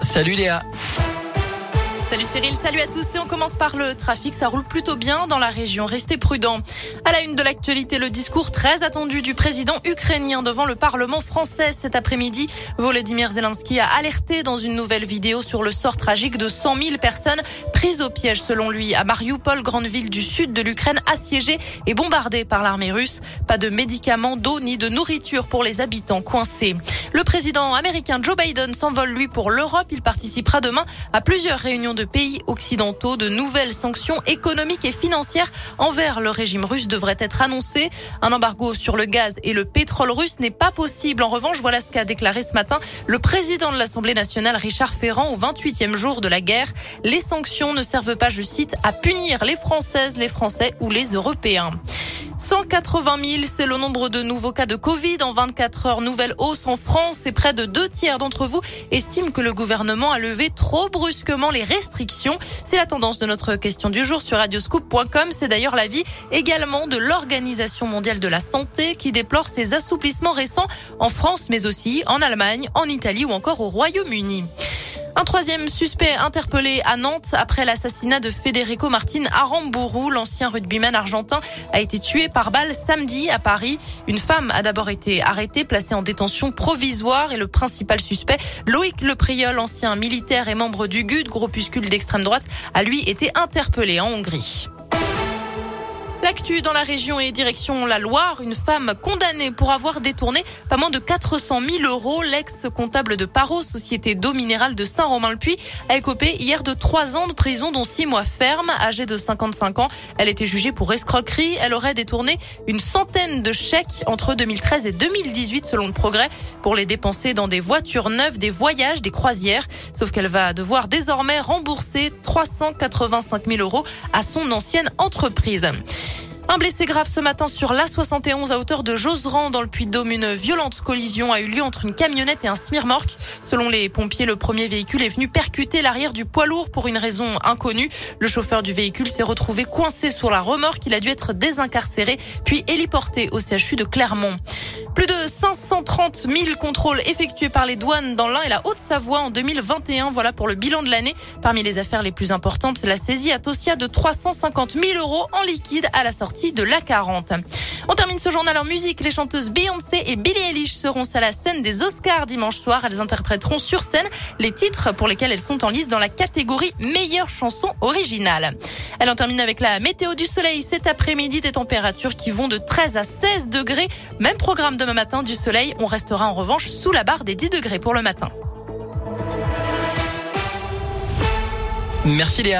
Salut Léa. Salut Cyril, salut à tous et on commence par le trafic. Ça roule plutôt bien dans la région. Restez prudents. À la une de l'actualité, le discours très attendu du président ukrainien devant le Parlement français cet après-midi. Volodymyr Zelensky a alerté dans une nouvelle vidéo sur le sort tragique de 100 000 personnes prises au piège selon lui à Mariupol, grande ville du sud de l'Ukraine assiégée et bombardée par l'armée russe. Pas de médicaments, d'eau ni de nourriture pour les habitants coincés. Le président américain Joe Biden s'envole lui pour l'Europe. Il participera demain à plusieurs réunions de pays occidentaux. De nouvelles sanctions économiques et financières envers le régime russe devraient être annoncées. Un embargo sur le gaz et le pétrole russe n'est pas possible. En revanche, voilà ce qu'a déclaré ce matin le président de l'Assemblée nationale, Richard Ferrand, au 28e jour de la guerre. Les sanctions ne servent pas, je cite, à punir les Françaises, les Français ou les Européens. 180 000, c'est le nombre de nouveaux cas de Covid en 24 heures. Nouvelle hausse en France et près de deux tiers d'entre vous estiment que le gouvernement a levé trop brusquement les restrictions. C'est la tendance de notre question du jour sur radioscoop.com. C'est d'ailleurs l'avis également de l'Organisation mondiale de la santé qui déplore ces assouplissements récents en France, mais aussi en Allemagne, en Italie ou encore au Royaume-Uni. Un troisième suspect interpellé à Nantes après l'assassinat de Federico Martin Aramburu, l'ancien rugbyman argentin, a été tué par balle samedi à Paris. Une femme a d'abord été arrêtée, placée en détention provisoire et le principal suspect, Loïc Lepriol, ancien militaire et membre du GUD, groupuscule d'extrême droite, a lui été interpellé en Hongrie. L'actu dans la région et direction la Loire, une femme condamnée pour avoir détourné pas moins de 400 000 euros. L'ex-comptable de Paro, société d'eau minérale de Saint-Romain-le-Puy, a écopé hier de trois ans de prison, dont six mois ferme. Âgée de 55 ans, elle était jugée pour escroquerie. Elle aurait détourné une centaine de chèques entre 2013 et 2018, selon le progrès, pour les dépenser dans des voitures neuves, des voyages, des croisières. Sauf qu'elle va devoir désormais rembourser 385 000 euros à son ancienne entreprise. Un blessé grave ce matin sur l'A71 à hauteur de Joseran dans le Puy-de-Dôme. Une violente collision a eu lieu entre une camionnette et un smirmorque. Selon les pompiers, le premier véhicule est venu percuter l'arrière du poids lourd pour une raison inconnue. Le chauffeur du véhicule s'est retrouvé coincé sur la remorque. Il a dû être désincarcéré puis héliporté au CHU de Clermont. Plus de 530 000 contrôles effectués par les douanes dans l'Ain et la Haute-Savoie en 2021. Voilà pour le bilan de l'année. Parmi les affaires les plus importantes, la saisie à Tosia de 350 000 euros en liquide à la sortie de l'A40. On termine ce journal en musique. Les chanteuses Beyoncé et Billie Eilish seront à la scène des Oscars dimanche soir. Elles interpréteront sur scène les titres pour lesquels elles sont en liste dans la catégorie meilleure chanson originale. Elle en termine avec la météo du soleil cet après-midi, des températures qui vont de 13 à 16 degrés. Même programme demain matin du soleil. On restera en revanche sous la barre des 10 degrés pour le matin. Merci Léa.